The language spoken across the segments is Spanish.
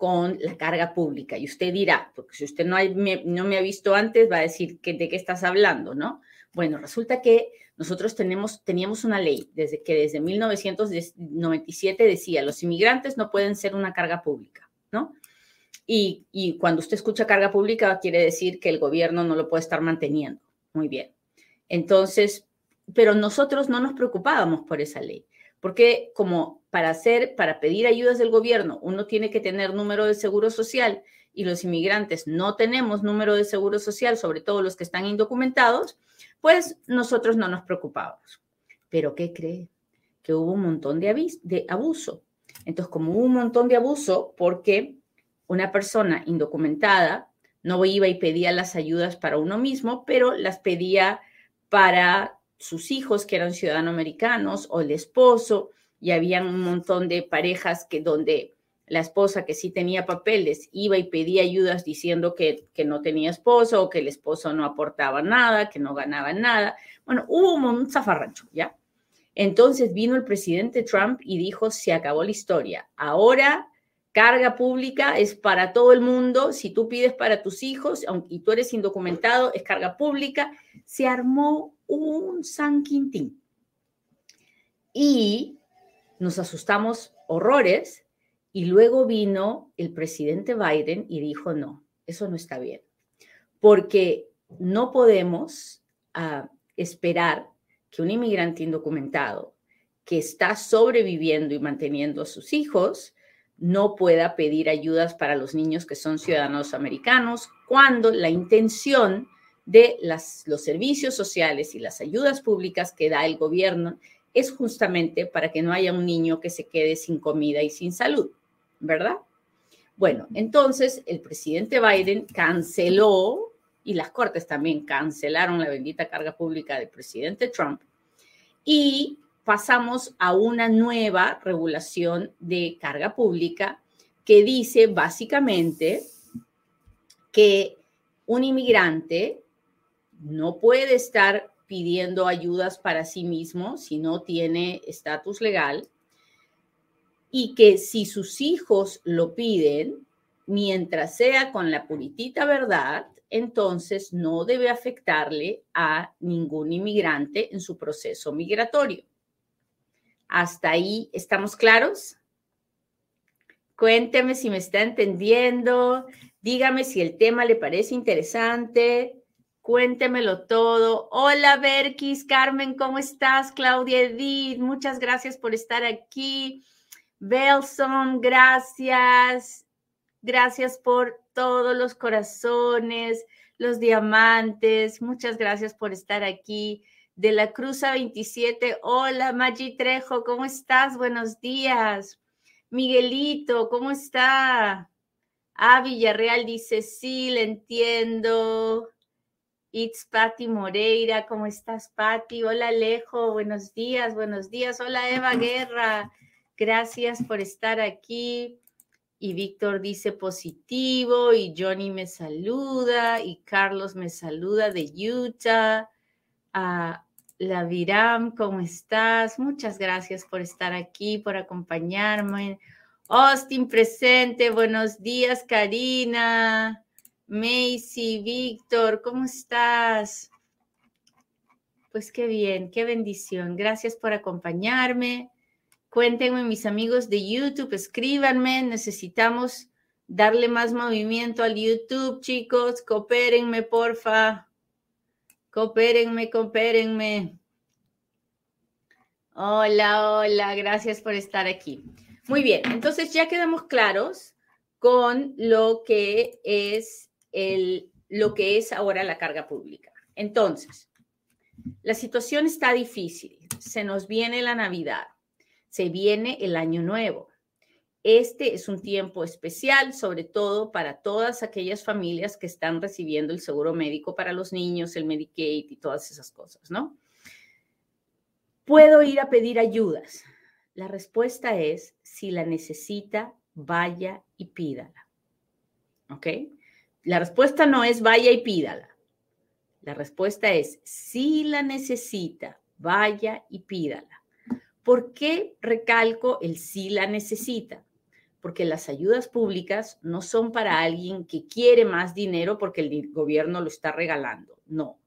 con la carga pública. Y usted dirá, porque si usted no, no me ha visto antes, va a decir que, de qué estás hablando, ¿no? Bueno, resulta que nosotros tenemos, teníamos una ley desde que desde 1997 decía, los inmigrantes no pueden ser una carga pública, ¿no? Y, y cuando usted escucha carga pública, quiere decir que el gobierno no lo puede estar manteniendo. Muy bien. Entonces, pero nosotros no nos preocupábamos por esa ley, porque como para hacer, para pedir ayudas del gobierno, uno tiene que tener número de seguro social y los inmigrantes no tenemos número de seguro social, sobre todo los que están indocumentados, pues nosotros no nos preocupábamos. Pero ¿qué cree? Que hubo un montón de, de abuso. Entonces, como hubo un montón de abuso, porque una persona indocumentada no iba y pedía las ayudas para uno mismo, pero las pedía para sus hijos que eran ciudadanos americanos o el esposo y había un montón de parejas que donde la esposa que sí tenía papeles iba y pedía ayudas diciendo que, que no tenía esposo o que el esposo no aportaba nada, que no ganaba nada. Bueno, hubo un zafarrancho, ¿ya? Entonces vino el presidente Trump y dijo, se acabó la historia. Ahora carga pública es para todo el mundo. Si tú pides para tus hijos y tú eres indocumentado, es carga pública. Se armó un San Quintín. Y nos asustamos horrores y luego vino el presidente Biden y dijo, no, eso no está bien, porque no podemos ah, esperar que un inmigrante indocumentado que está sobreviviendo y manteniendo a sus hijos no pueda pedir ayudas para los niños que son ciudadanos americanos cuando la intención de las, los servicios sociales y las ayudas públicas que da el gobierno es justamente para que no haya un niño que se quede sin comida y sin salud, ¿verdad? Bueno, entonces el presidente Biden canceló, y las cortes también cancelaron la bendita carga pública del presidente Trump, y pasamos a una nueva regulación de carga pública que dice básicamente que un inmigrante no puede estar pidiendo ayudas para sí mismo si no tiene estatus legal y que si sus hijos lo piden, mientras sea con la puritita verdad, entonces no debe afectarle a ningún inmigrante en su proceso migratorio. ¿Hasta ahí estamos claros? Cuénteme si me está entendiendo, dígame si el tema le parece interesante. Cuéntemelo todo. Hola, Berkis, Carmen, ¿cómo estás? Claudia Edith, muchas gracias por estar aquí. Belson, gracias. Gracias por todos los corazones, los diamantes. Muchas gracias por estar aquí. De la Cruza 27, hola, Maggi Trejo, ¿cómo estás? Buenos días. Miguelito, ¿cómo está? Ah, Villarreal dice, sí, le entiendo. It's Patti Moreira, ¿cómo estás, Patti? Hola, Alejo, buenos días, buenos días. Hola, Eva Guerra, gracias por estar aquí. Y Víctor dice positivo, y Johnny me saluda, y Carlos me saluda de Utah. Ah, la Viram, ¿cómo estás? Muchas gracias por estar aquí, por acompañarme. Austin presente, buenos días, Karina. Macy, Víctor, ¿cómo estás? Pues qué bien, qué bendición. Gracias por acompañarme. Cuéntenme, mis amigos de YouTube, escríbanme. Necesitamos darle más movimiento al YouTube, chicos. Coopérenme, porfa. Coopérenme, coopérenme. Hola, hola, gracias por estar aquí. Muy bien, entonces ya quedamos claros con lo que es lo que es ahora la carga pública. Entonces, la situación está difícil. Se nos viene la Navidad, se viene el Año Nuevo este es un tiempo especial, sobre todo para todas aquellas familias que están recibiendo el seguro médico para los niños, el Medicaid y todas esas cosas, ¿no? ¿Puedo ir a pedir ayudas? La respuesta es, si la necesita, vaya y pídala. ¿Ok? La respuesta no es vaya y pídala. La respuesta es, si la necesita, vaya y pídala. ¿Por qué recalco el si la necesita? Porque las ayudas públicas no son para alguien que quiere más dinero porque el gobierno lo está regalando. No.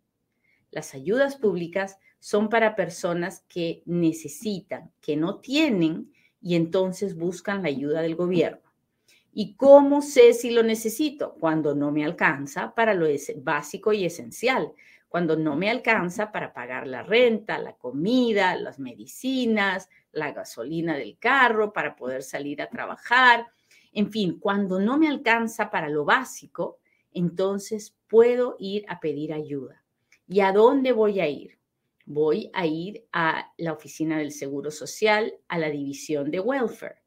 Las ayudas públicas son para personas que necesitan, que no tienen y entonces buscan la ayuda del gobierno. ¿Y cómo sé si lo necesito? Cuando no me alcanza para lo básico y esencial, cuando no me alcanza para pagar la renta, la comida, las medicinas, la gasolina del carro para poder salir a trabajar. En fin, cuando no me alcanza para lo básico, entonces puedo ir a pedir ayuda. ¿Y a dónde voy a ir? Voy a ir a la oficina del Seguro Social, a la división de welfare.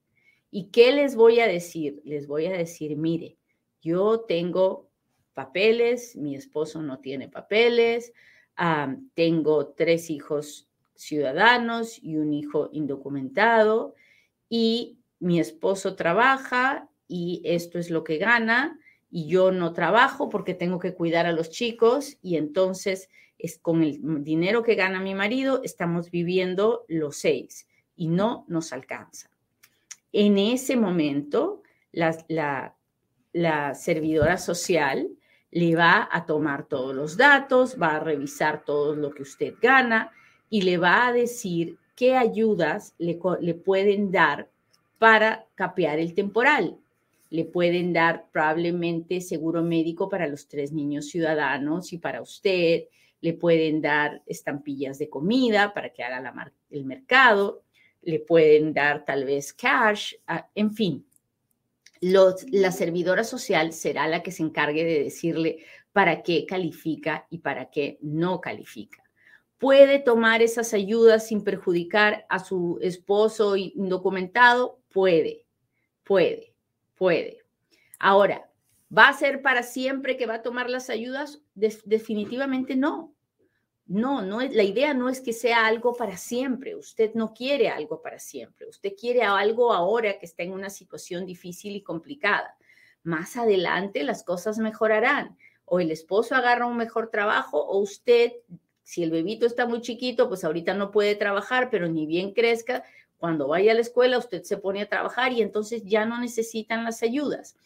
¿Y qué les voy a decir? Les voy a decir, mire, yo tengo papeles, mi esposo no tiene papeles, tengo tres hijos ciudadanos y un hijo indocumentado y mi esposo trabaja y esto es lo que gana y yo no trabajo porque tengo que cuidar a los chicos y entonces es con el dinero que gana mi marido estamos viviendo los seis y no nos alcanza. En ese momento, la, la, la servidora social le va a tomar todos los datos, va a revisar todo lo que usted gana y le va a decir qué ayudas le, pueden dar para capear el temporal. Le pueden dar probablemente seguro médico para los tres niños ciudadanos y para usted. Le pueden dar estampillas de comida para que haga la el mercado. Le pueden dar tal vez cash. Ah, en fin, los, la servidora social será la que se encargue de decirle para qué califica y para qué no califica puede tomar esas ayudas sin perjudicar a su esposo indocumentado? Puede, puede, puede. Ahora, ¿va a ser para siempre que va a tomar las ayudas? definitivamente no. No, no es, la idea no es que sea algo para siempre. Usted no quiere algo para siempre. Usted quiere algo ahora que está en una situación difícil y complicada. Más adelante las cosas mejorarán. O el esposo agarra un mejor trabajo o usted si el bebito está muy chiquito, pues ahorita no puede trabajar, pero ni bien crezca, cuando vaya a la escuela usted se pone a trabajar y entonces ya no necesitan las ayudas.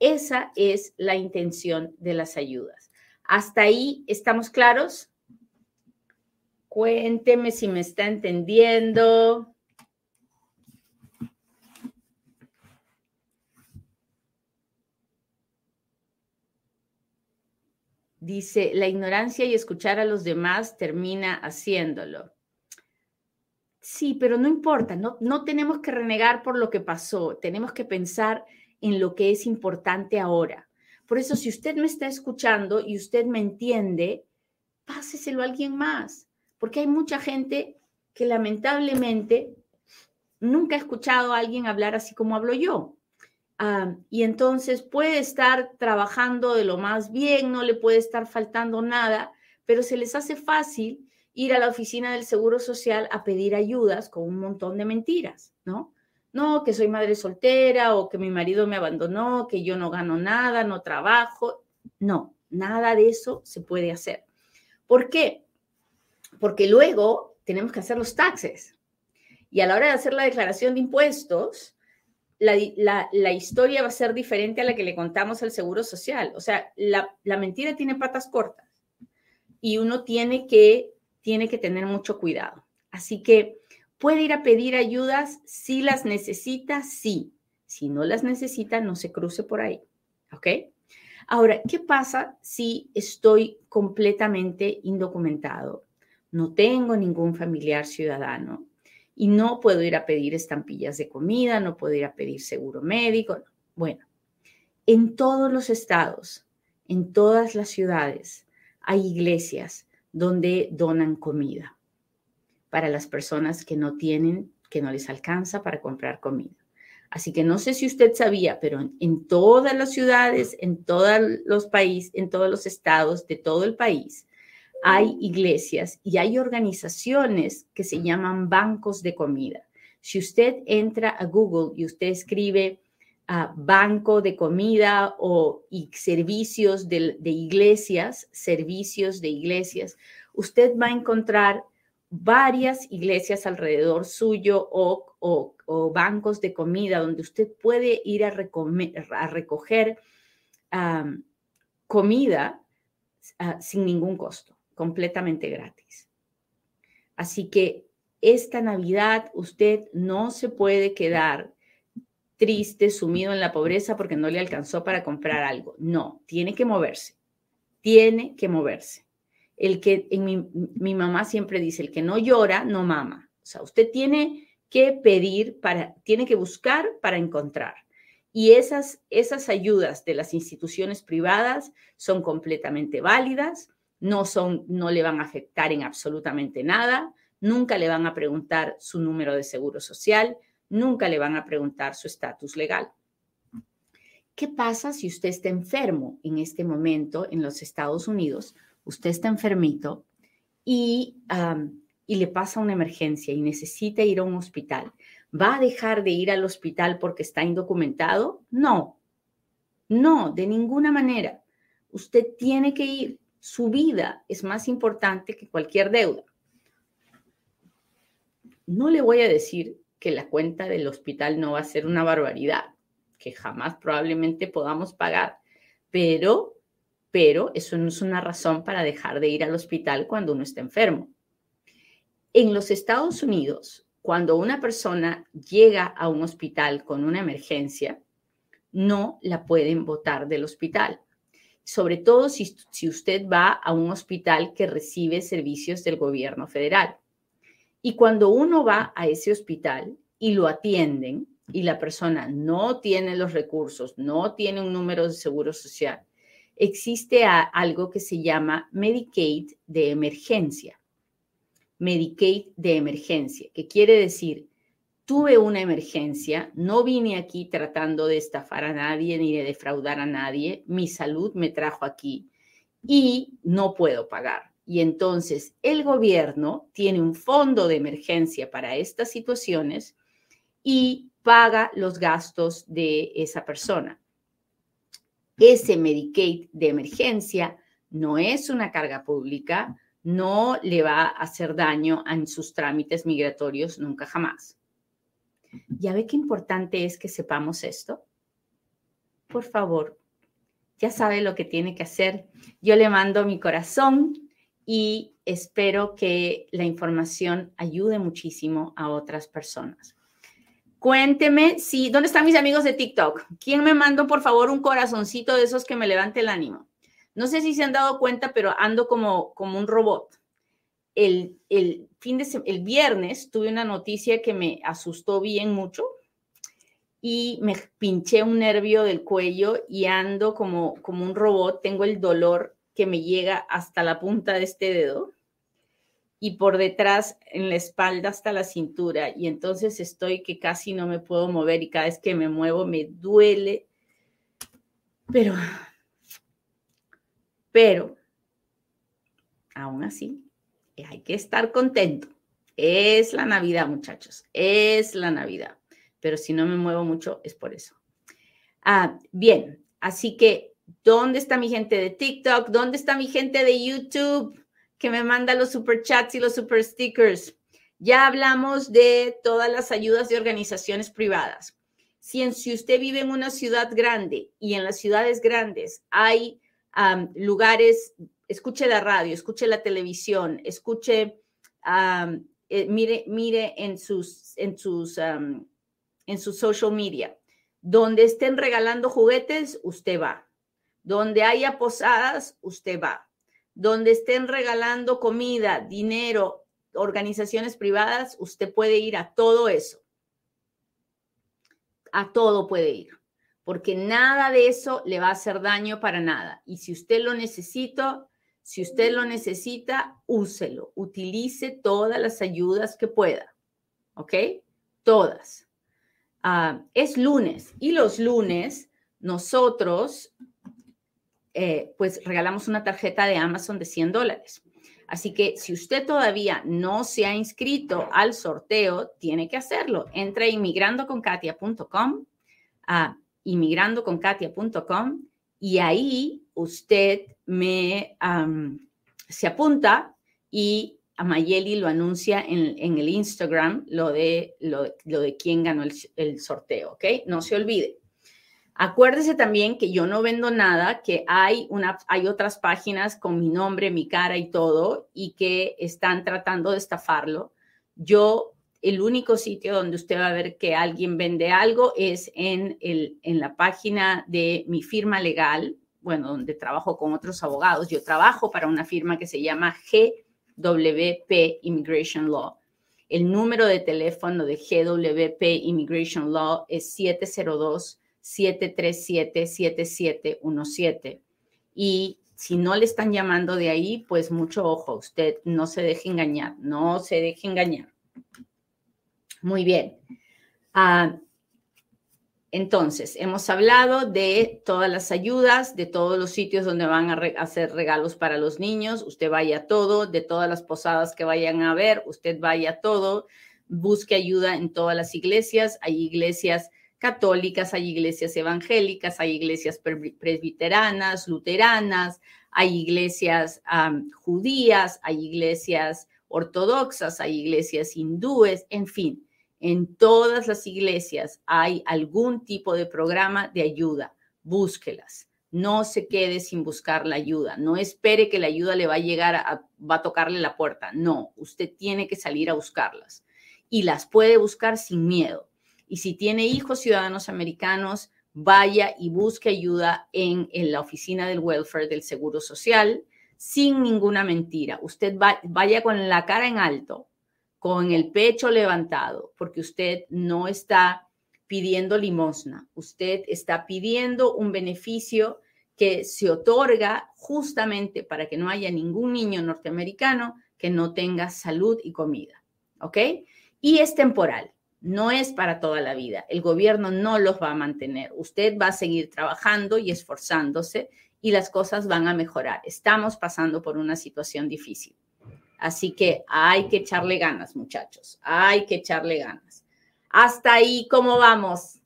Esa es la intención de las ayudas. ¿Hasta ahí estamos claros? Cuénteme si me está entendiendo. Dice, la ignorancia y escuchar a los demás termina haciéndolo. Sí, pero no importa, no, no tenemos que renegar por lo que pasó, tenemos que pensar en lo que es importante ahora. Por eso, si usted me está escuchando y usted me entiende, páseselo a alguien más, porque hay mucha gente que lamentablemente nunca ha escuchado a alguien hablar así como hablo yo. Ah, y entonces puede estar trabajando de lo más bien, no le puede estar faltando nada, pero se les hace fácil ir a la oficina del Seguro Social a pedir ayudas con un montón de mentiras, ¿no? No, que soy madre soltera o que mi marido me abandonó, que yo no gano nada, no trabajo. No, nada de eso se puede hacer. ¿Por qué? Porque luego tenemos que hacer los taxes. Y a la hora de hacer la declaración de impuestos, la, historia va a ser diferente a la que le contamos al Seguro Social. O sea, la, mentira tiene patas cortas y uno tiene que, tiene que tener mucho cuidado. Así que puede ir a pedir ayudas si las necesita, sí. Si no las necesita, no se cruce por ahí. ¿Ok? Ahora, ¿qué pasa si estoy completamente indocumentado? No tengo ningún familiar ciudadano y no puedo ir a pedir estampillas de comida, no puedo ir a pedir seguro médico. Bueno, en todos los estados, en todas las ciudades, hay iglesias donde donan comida para las personas que no tienen, que no les alcanza para comprar comida. Así que no sé si usted sabía, pero en, todas las ciudades, en todos los países, en todos los estados de todo el país, hay iglesias y hay organizaciones que se llaman bancos de comida. Si usted entra a Google y usted escribe ah, banco de comida o servicios de, iglesias, servicios de iglesias, usted va a encontrar varias iglesias alrededor suyo o, bancos de comida donde usted puede ir a, recoger comida ah, sin ningún costo, completamente gratis. Así que esta Navidad usted no se puede quedar triste, sumido en la pobreza porque no le alcanzó para comprar algo. No, tiene que moverse, tiene que moverse el que en mi, mamá siempre dice, el que no llora, no mama. O sea, usted tiene que pedir para, tiene que buscar para encontrar. Y esas, esas ayudas de las instituciones privadas son completamente válidas, no, son, no le van a afectar en absolutamente nada, nunca le van a preguntar su número de seguro social, nunca le van a preguntar su estatus legal. ¿Qué pasa si usted está enfermo en este momento en los Estados Unidos? usted está enfermito y, y le pasa una emergencia y necesita ir a un hospital, ¿va a dejar de ir al hospital porque está indocumentado? No, no, de ninguna manera. Usted tiene que ir. Su vida es más importante que cualquier deuda. No le voy a decir que la cuenta del hospital no va a ser una barbaridad, que jamás probablemente podamos pagar, pero pero eso no es una razón para dejar de ir al hospital cuando uno está enfermo. En los Estados Unidos, cuando una persona llega a un hospital con una emergencia, no la pueden votar del hospital. Sobre todo si, si usted va a un hospital que recibe servicios del gobierno federal. Y cuando uno va a ese hospital y lo atienden y la persona no tiene los recursos, no tiene un número de seguro social, existe algo que se llama Medicaid de emergencia. Medicaid de emergencia, que quiere decir, tuve una emergencia, no vine aquí tratando de estafar a nadie ni de defraudar a nadie, mi salud me trajo aquí y no puedo pagar. Y entonces el gobierno tiene un fondo de emergencia para estas situaciones y paga los gastos de esa persona ese Medicaid de emergencia no es una carga pública, no le va a hacer daño en sus trámites migratorios nunca jamás. ¿Ya ve qué importante es que sepamos esto? Por favor, ya sabe lo que tiene que hacer. Yo le mando mi corazón y espero que la información ayude muchísimo a otras personas. Cuénteme si, ¿dónde están mis amigos de TikTok? ¿Quién me mandó, por favor, un corazoncito de esos que me levante el ánimo? No sé si se han dado cuenta, pero ando como, como un robot. El, el, fin de el viernes tuve una noticia que me asustó bien mucho y me pinché un nervio del cuello y ando como, como un robot. Tengo el dolor que me llega hasta la punta de este dedo y por detrás en la espalda hasta la cintura y entonces estoy que casi no me puedo mover y cada vez que me muevo me duele. Pero, pero, aún así, hay que estar contento. Es la Navidad, muchachos, es la Navidad. Pero si no me muevo mucho es por eso. Ah, bien, así que, ¿dónde está mi gente de TikTok? ¿Dónde está mi gente de YouTube? que me manda los super chats y los super stickers. Ya hablamos de todas las ayudas de organizaciones privadas. Si, si usted vive en una ciudad grande y en las ciudades grandes hay lugares, escuche la radio, escuche la televisión, escuche, eh, mire, mire en sus, en sus, en sus social media. Donde estén regalando juguetes, usted va. Donde haya posadas, usted va donde estén regalando comida, dinero, organizaciones privadas, usted puede ir a todo eso. A todo puede ir, porque nada de eso le va a hacer daño para nada. Y si usted lo necesita, si usted lo necesita, úselo, utilice todas las ayudas que pueda, ¿ok? Todas. Ah, es lunes y los lunes nosotros eh, pues regalamos una tarjeta de Amazon de 100 dólares. Así que si usted todavía no se ha inscrito al sorteo, tiene que hacerlo. Entra a inmigrandoconkatia.com, a inmigrandoconkatia.com y ahí usted me se apunta y a Mayeli lo anuncia en, el Instagram, lo de, lo, de quién ganó el, sorteo, ¿ok? No se olvide. Acuérdese también que yo no vendo nada, que hay, una, hay otras páginas con mi nombre, mi cara y todo, y que están tratando de estafarlo. Yo, el único sitio donde usted va a ver que alguien vende algo es en, el, en la página de mi firma legal, bueno, donde trabajo con otros abogados. Yo trabajo para una firma que se llama GWP Immigration Law. El número de teléfono de GWP Immigration Law es 702 737-7717. Y si no le están llamando de ahí, pues mucho ojo, usted no se deje engañar, no se deje engañar. Muy bien. Ah, entonces, hemos hablado de todas las ayudas, de todos los sitios donde van a hacer regalos para los niños. Usted vaya a todo, de todas las posadas que vayan a ver, usted vaya a todo. Busque ayuda en todas las iglesias. Hay iglesias católicas, hay iglesias evangélicas, hay iglesias presbiteranas, luteranas, hay iglesias judías, hay iglesias ortodoxas, hay iglesias hindúes, en fin, en todas las iglesias hay algún tipo de programa de ayuda. Búsquelas. No se quede sin buscar la ayuda. No espere que la ayuda le va a llegar, a, va a tocarle la puerta. No, usted tiene que salir a buscarlas. Y las puede buscar sin miedo y si tiene hijos ciudadanos americanos, vaya y busque ayuda en, la oficina del welfare del Seguro Social sin ninguna mentira. Usted vaya con la cara en alto, con el pecho levantado, porque usted no está pidiendo limosna, usted está pidiendo un beneficio que se otorga justamente para que no haya ningún niño norteamericano que no tenga salud y comida. ¿Ok? Y es temporal no es para toda la vida. El gobierno no los va a mantener. Usted va a seguir trabajando y esforzándose y las cosas van a mejorar. Estamos pasando por una situación difícil. Así que hay que echarle ganas, muchachos. Hay que echarle ganas. Hasta ahí, ¿cómo vamos?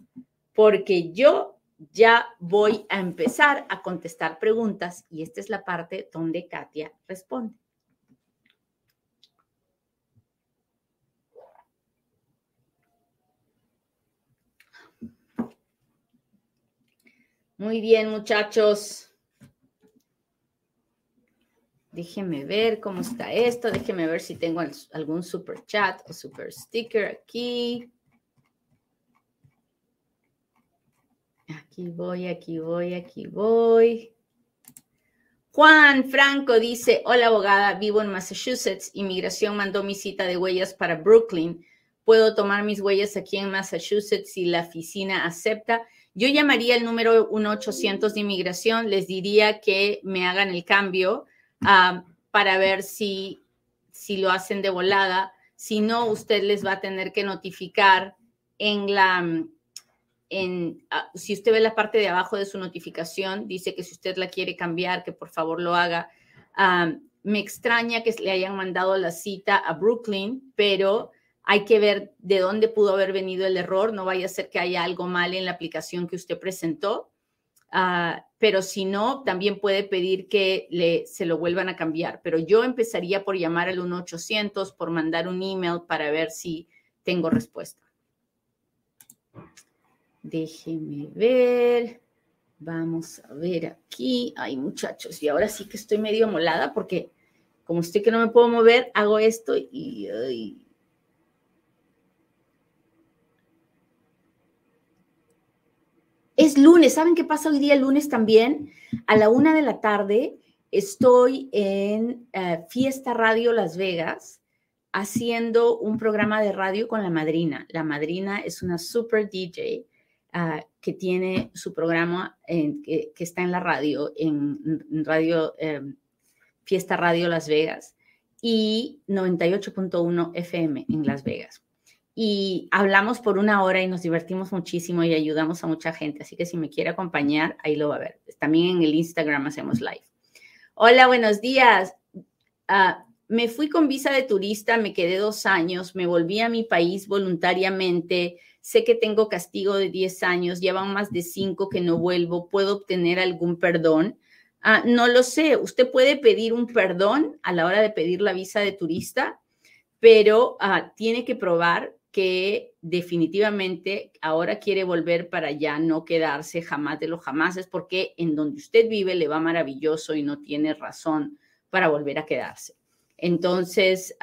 Porque yo ya voy a empezar a contestar preguntas y esta es la parte donde Katia responde. Muy bien, muchachos. Déjenme ver cómo está esto. Déjenme ver si tengo algún super chat o super sticker aquí. Aquí voy, aquí voy, aquí voy. Juan Franco dice, hola abogada, vivo en Massachusetts. Inmigración mandó mi cita de huellas para Brooklyn. ¿Puedo tomar mis huellas aquí en Massachusetts si la oficina acepta? Yo llamaría el número 1-800 de inmigración, les diría que me hagan el cambio ah, para ver si, si lo hacen de volada. Si no, usted les va a tener que notificar en la, en, ah, si usted ve la parte de abajo de su notificación, dice que si usted la quiere cambiar, que por favor lo haga. Ah, me extraña que le hayan mandado la cita a Brooklyn, pero hay que ver de dónde pudo haber venido el error, no vaya a ser que haya algo mal en la aplicación que usted presentó, ah, pero si no, también puede pedir que le, se lo vuelvan a cambiar. Pero yo empezaría por llamar al 1-800, por mandar un email para ver si tengo respuesta. Déjeme ver. Vamos a ver aquí. Ay, muchachos, y ahora sí que estoy medio molada porque como estoy que no me puedo mover, hago esto y... Es lunes, ¿saben qué pasa hoy día lunes también? A la una de la tarde estoy en eh, Fiesta Radio Las Vegas haciendo un programa de radio con la madrina. La madrina es una super DJ ah, que tiene su programa que, está en la radio, en, radio em, Fiesta Radio Las Vegas y 98.1 FM en Las Vegas y hablamos por una hora y nos divertimos muchísimo y ayudamos a mucha gente. Así que si me quiere acompañar, ahí lo va a ver. También en el Instagram hacemos live. Hola, buenos días. Ah, me fui con visa de turista, me quedé dos años, me volví a mi país voluntariamente. Sé que tengo castigo de 10 años, llevan más de 5 que no vuelvo. ¿Puedo obtener algún perdón? Ah, no lo sé. Usted puede pedir un perdón a la hora de pedir la visa de turista, pero ah, tiene que probar que definitivamente ahora quiere volver para allá, no quedarse jamás de lo jamás, es porque en donde usted vive le va maravilloso y no tiene razón para volver a quedarse. Entonces,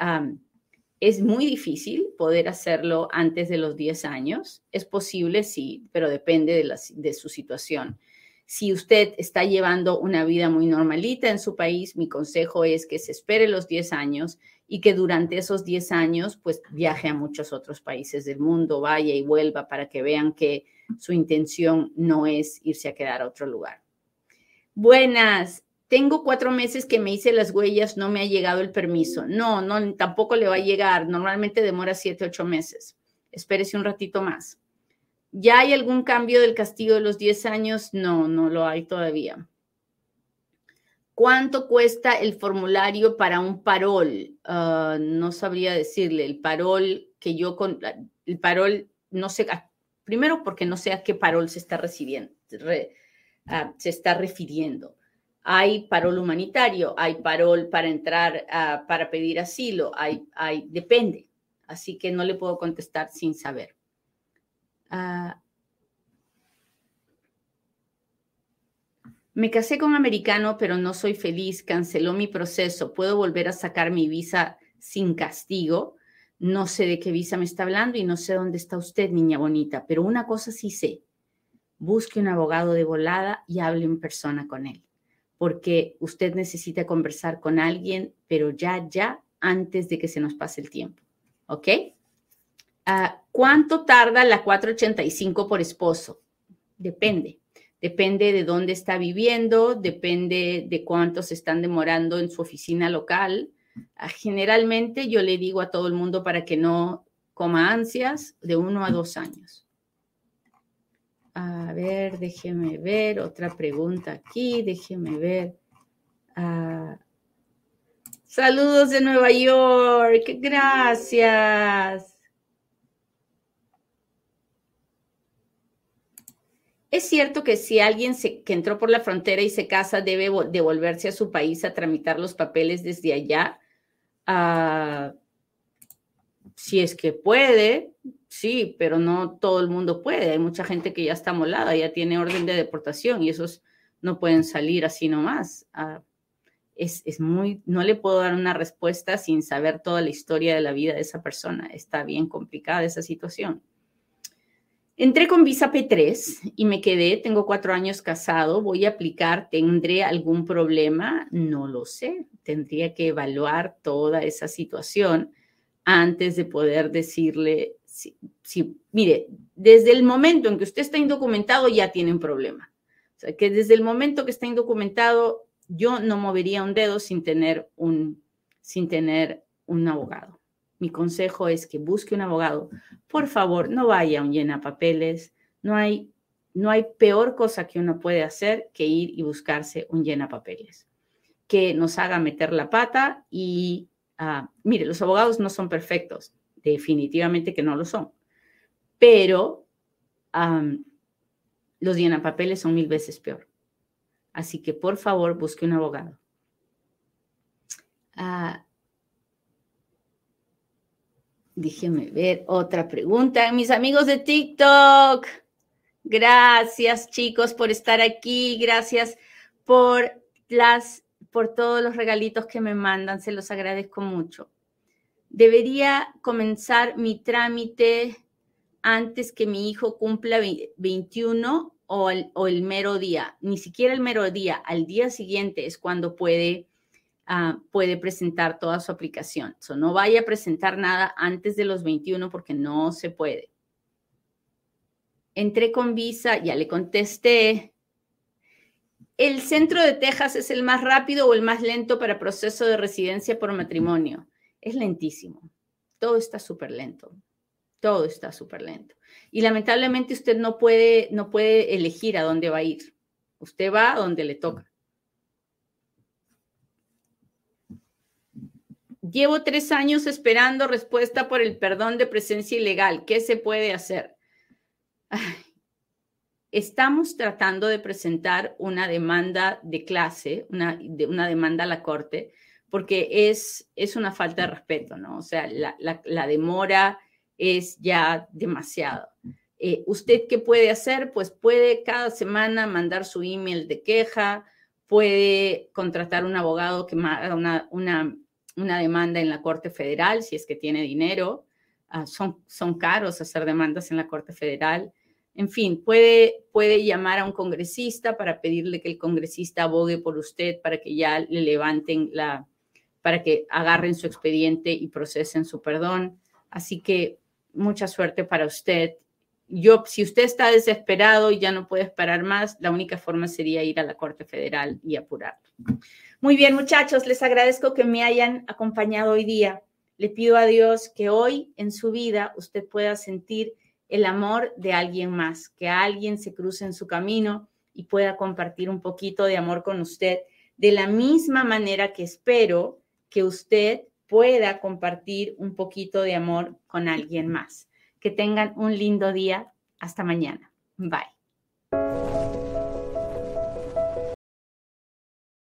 es muy difícil poder hacerlo antes de los 10 años. Es posible, sí, pero depende de, de su situación. Si usted está llevando una vida muy normalita en su país, mi consejo es que se espere los 10 años y que durante esos 10 años pues viaje a muchos otros países del mundo, vaya y vuelva para que vean que su intención no es irse a quedar a otro lugar. Buenas, tengo cuatro meses que me hice las huellas, no me ha llegado el permiso. No, no, tampoco le va a llegar. Normalmente demora siete, ocho meses. Espérese un ratito más. ¿Ya hay algún cambio del castigo de los 10 años? No, no lo hay todavía. ¿Cuánto cuesta el formulario para un parol? Ah, no sabría decirle. El parol que yo con el parol no sé, primero porque no sé a qué parol se está recibiendo, ah, se está refiriendo. Hay parol humanitario, hay parol para entrar, ah, para pedir asilo, hay, depende. Así que no le puedo contestar sin saber. Me casé con un americano, pero no soy feliz. Canceló mi proceso. ¿Puedo volver a sacar mi visa sin castigo? No sé de qué visa me está hablando y no sé dónde está usted, niña bonita, pero una cosa sí sé. Busque un abogado de volada y hable en persona con él, porque usted necesita conversar con alguien, pero ya, ya, antes de que se nos pase el tiempo. ¿Ok? Ah, ¿Cuánto tarda la 485 por esposo? Depende. Depende de dónde está viviendo, depende de cuántos están demorando en su oficina local. Ah, generalmente yo le digo a todo el mundo para que no coma ansias de uno a dos años. A ver, déjeme ver, otra pregunta aquí, déjeme ver. Ah, saludos de Nueva York, gracias. Es cierto que si alguien que entró por la frontera y se casa debe devolverse a su país a tramitar los papeles desde allá. Ah, si es que puede, sí, pero no todo el mundo puede. Hay mucha gente que ya está molada, ya tiene orden de deportación y esos no pueden salir así nomás. Ah, es, es, muy, no le puedo dar una respuesta sin saber toda la historia de la vida de esa persona. Está bien complicada esa situación. Entré con visa P3 y me quedé, tengo cuatro años casado, voy a aplicar, ¿tendré algún problema? No lo sé, tendría que evaluar toda esa situación antes de poder decirle, si, mire, desde el momento en que usted está indocumentado ya tiene un problema. O sea, que desde el momento que está indocumentado, yo no movería un dedo sin tener un, sin tener un abogado mi consejo es que busque un abogado. Por favor, no vaya a un llena papeles. No hay, no hay peor cosa que uno puede hacer que ir y buscarse un llena papeles que nos haga meter la pata y, ah, mire, los abogados no son perfectos, definitivamente que no lo son, pero los llena papeles son mil veces peor. Así que por favor busque un abogado. Ah, Déjenme ver otra pregunta. Mis amigos de TikTok, gracias chicos por estar aquí, gracias por las por todos los regalitos que me mandan, se los agradezco mucho. Debería comenzar mi trámite antes que mi hijo cumpla 21 o o el mero día, ni siquiera el mero día, al día siguiente es cuando puede Ah, puede presentar toda su aplicación. no vaya a presentar nada antes de los 21 porque no se puede. Entré con visa, ya le contesté. ¿El centro de Texas es el más rápido o el más lento para proceso de residencia por matrimonio? Es lentísimo. Todo está súper lento. Todo está súper lento. Y lamentablemente usted no puede, no puede elegir a dónde va a ir. Usted va a donde le toca. Llevo tres años esperando respuesta por el perdón de presencia ilegal. ¿Qué se puede hacer? Estamos tratando de presentar una demanda de clase, una, demanda a la corte, porque es, es una falta de respeto, ¿no? O sea, la, demora es ya demasiado. Eh, ¿Usted qué puede hacer? Pues puede cada semana mandar su email de queja, puede contratar un abogado que haga una una demanda en la Corte Federal si es que tiene dinero. Ah, son, son caros hacer demandas en la Corte Federal. En fin, puede, puede llamar a un congresista para pedirle que el congresista abogue por usted para que ya le levanten la, para que agarren su expediente y procesen su perdón. Así que mucha suerte para usted. Yo, si usted está desesperado y ya no puede esperar más, la única forma sería ir a la Corte Federal y apurarlo. Muy bien, muchachos, les agradezco que me hayan acompañado hoy día. Le pido a Dios que hoy en su vida usted pueda sentir el amor de alguien más, que alguien se cruce en su camino y pueda compartir un poquito de amor con usted, de la misma manera que espero que usted pueda compartir un poquito de amor con alguien más. Que tengan un lindo día. Hasta mañana. Bye.